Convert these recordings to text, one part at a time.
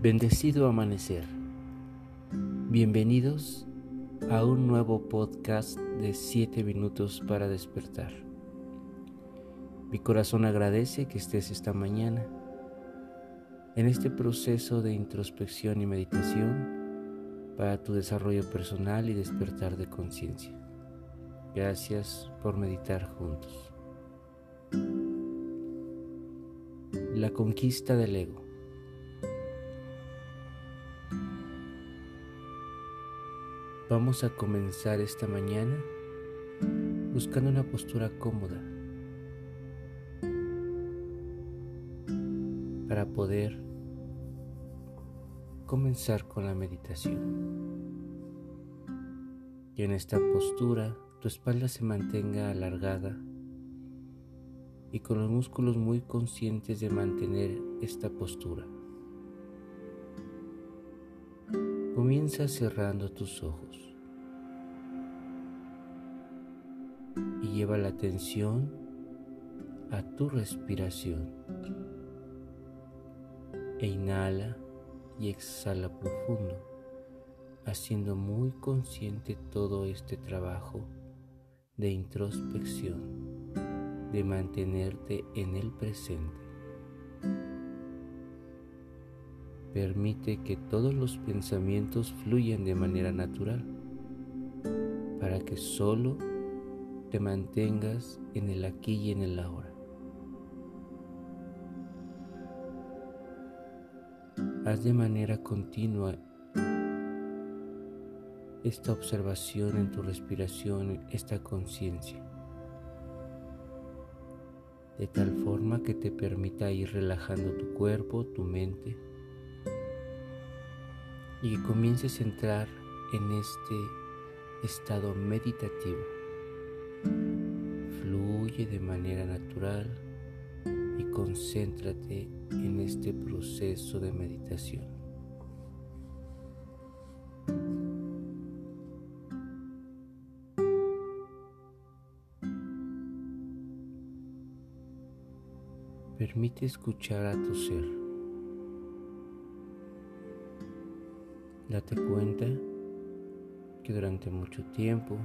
Bendecido amanecer. Bienvenidos a un nuevo podcast de 7 minutos para despertar. Mi corazón agradece que estés esta mañana en este proceso de introspección y meditación para tu desarrollo personal y despertar de conciencia. Gracias por meditar juntos. La conquista del ego. Vamos a comenzar esta mañana buscando una postura cómoda para poder comenzar con la meditación. Y en esta postura tu espalda se mantenga alargada y con los músculos muy conscientes de mantener esta postura. Comienza cerrando tus ojos lleva la atención a tu respiración. E inhala y exhala profundo, haciendo muy consciente todo este trabajo de introspección, de mantenerte en el presente. Permite que todos los pensamientos fluyan de manera natural para que solo te mantengas en el aquí y en el ahora. Haz de manera continua esta observación en tu respiración, esta conciencia, de tal forma que te permita ir relajando tu cuerpo, tu mente, y comiences a entrar en este estado meditativo. De manera natural y concéntrate en este proceso de meditación. Permite escuchar a tu ser. Date cuenta que durante mucho tiempo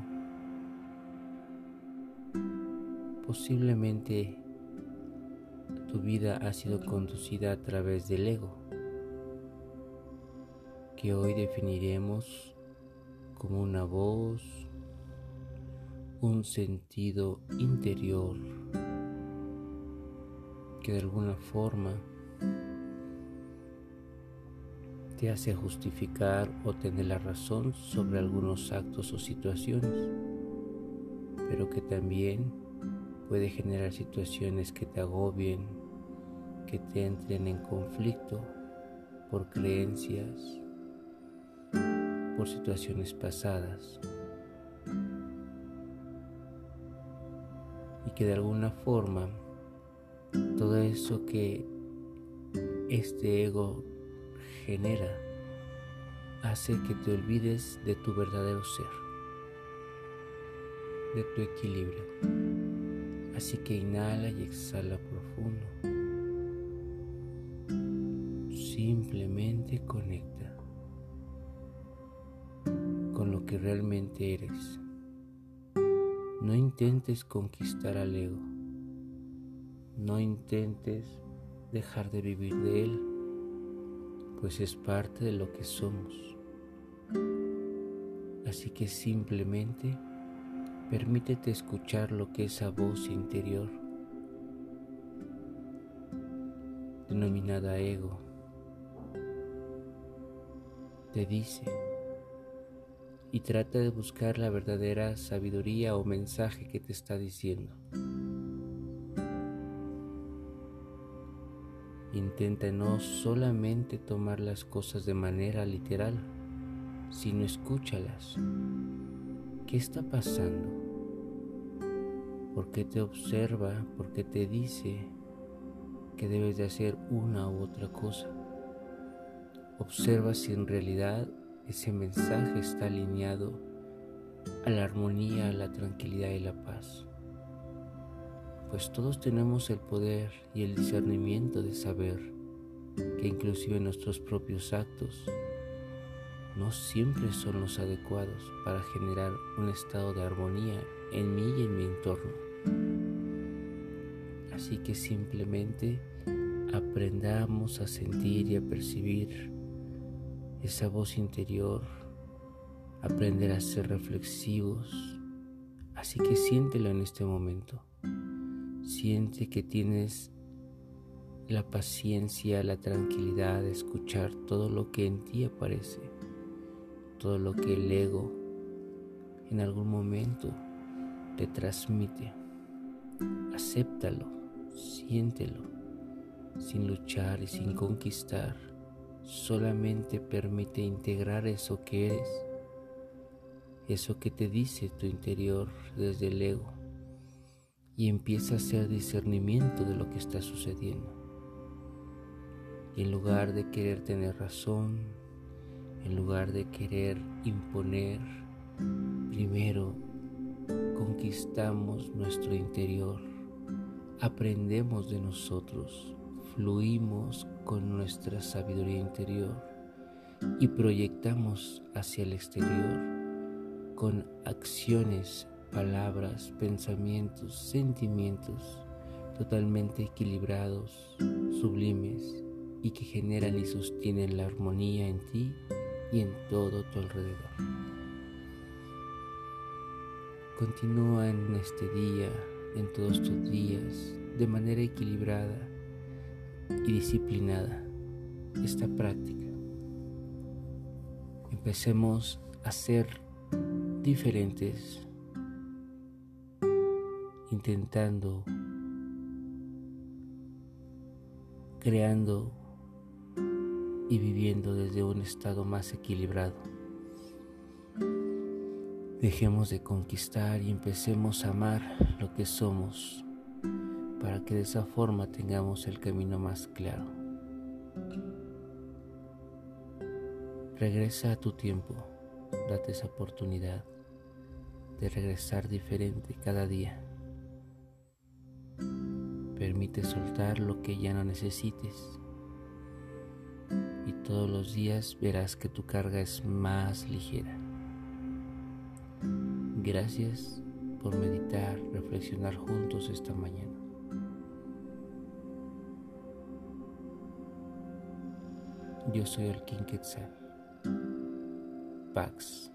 posiblemente tu vida ha sido conducida a través del ego, que hoy definiremos como una voz, un sentido interior que de alguna forma te hace justificar o tener la razón sobre algunos actos o situaciones, pero que también puede generar situaciones que te agobien, que te entren en conflicto por creencias, por situaciones pasadas. Y que de alguna forma todo eso que este ego genera hace que te olvides de tu verdadero ser, de tu equilibrio. Así que inhala y exhala profundo. Simplemente conecta con lo que realmente eres. No intentes conquistar al ego. No intentes dejar de vivir de él pues es parte de lo que somos. Así que simplemente permítete escuchar lo que esa voz interior, denominada ego, te dice y trata de buscar la verdadera sabiduría o mensaje que te está diciendo. Intenta no solamente tomar las cosas de manera literal, sino escúchalas. ¿Qué está pasando? ¿Por qué te observa? ¿Por qué te dice que debes de hacer una u otra cosa? Observa si en realidad ese mensaje está alineado a la armonía, a la tranquilidad y la paz pues todos tenemos el poder y el discernimiento de saber que inclusive nuestros propios actos no siempre son los adecuados para generar un estado de armonía en mí y en mi entorno. Así que simplemente aprendamos a sentir y a percibir esa voz interior, aprender a ser reflexivos. Así que siéntelo en este momento. Siente que tienes la paciencia, la tranquilidad de escuchar todo lo que en ti aparece, todo lo que el ego en algún momento te transmite. Acéptalo, siéntelo, sin luchar y sin conquistar. Solamente permite integrar eso que eres, eso que te dice tu interior desde el ego, y empieza a hacer discernimiento de lo que está sucediendo. Y en lugar de querer tener razón, en lugar de querer imponer, primero conquistamos nuestro interior, aprendemos de nosotros, fluimos con nuestra sabiduría interior y proyectamos hacia el exterior con acciones, palabras, pensamientos, sentimientos totalmente equilibrados, sublimes y que generan y sostienen la armonía en ti y en todo tu alrededor. Continúa en este día, en todos tus días, de manera equilibrada y disciplinada esta práctica. Empecemos a ser diferentes, intentando, creando y viviendo desde un estado más equilibrado. Dejemos de conquistar y empecemos a amar lo que somos para que de esa forma tengamos el camino más claro. Regresa a tu tiempo, date esa oportunidad de regresar diferente cada día. Permite soltar lo que ya no necesites todos los días verás que tu carga es más ligera. Gracias por meditar, reflexionar juntos esta mañana. Yo soy el King Quetzal. Pax.